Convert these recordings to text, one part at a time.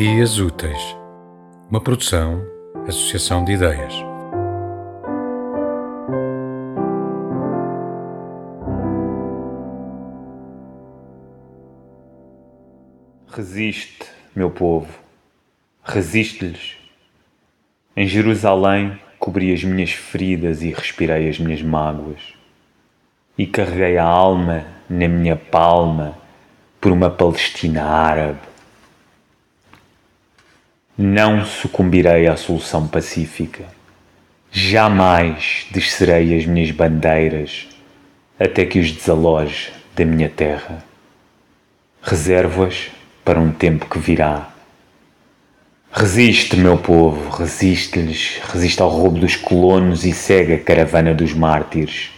Ideias Úteis, uma produção, associação de ideias. Resiste, meu povo, resiste-lhes. Em Jerusalém cobri as minhas feridas e respirei as minhas mágoas. E carreguei a alma na minha palma por uma Palestina árabe. Não sucumbirei à solução pacífica. Jamais descerei as minhas bandeiras até que os desaloje da minha terra. Reservo-as para um tempo que virá. Resiste, meu povo, resiste-lhes, resiste ao roubo dos colonos e segue a caravana dos mártires.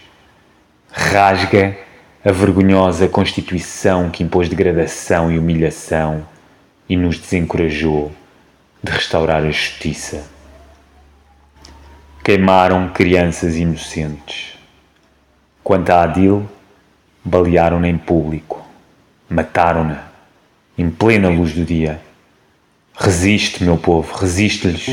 Rasga a vergonhosa Constituição que impôs degradação e humilhação e nos desencorajou de restaurar a justiça. Queimaram crianças inocentes. Quanto a Adil, balearam-na em público, mataram-na em plena luz do dia. Resiste, meu povo, resiste-lhes.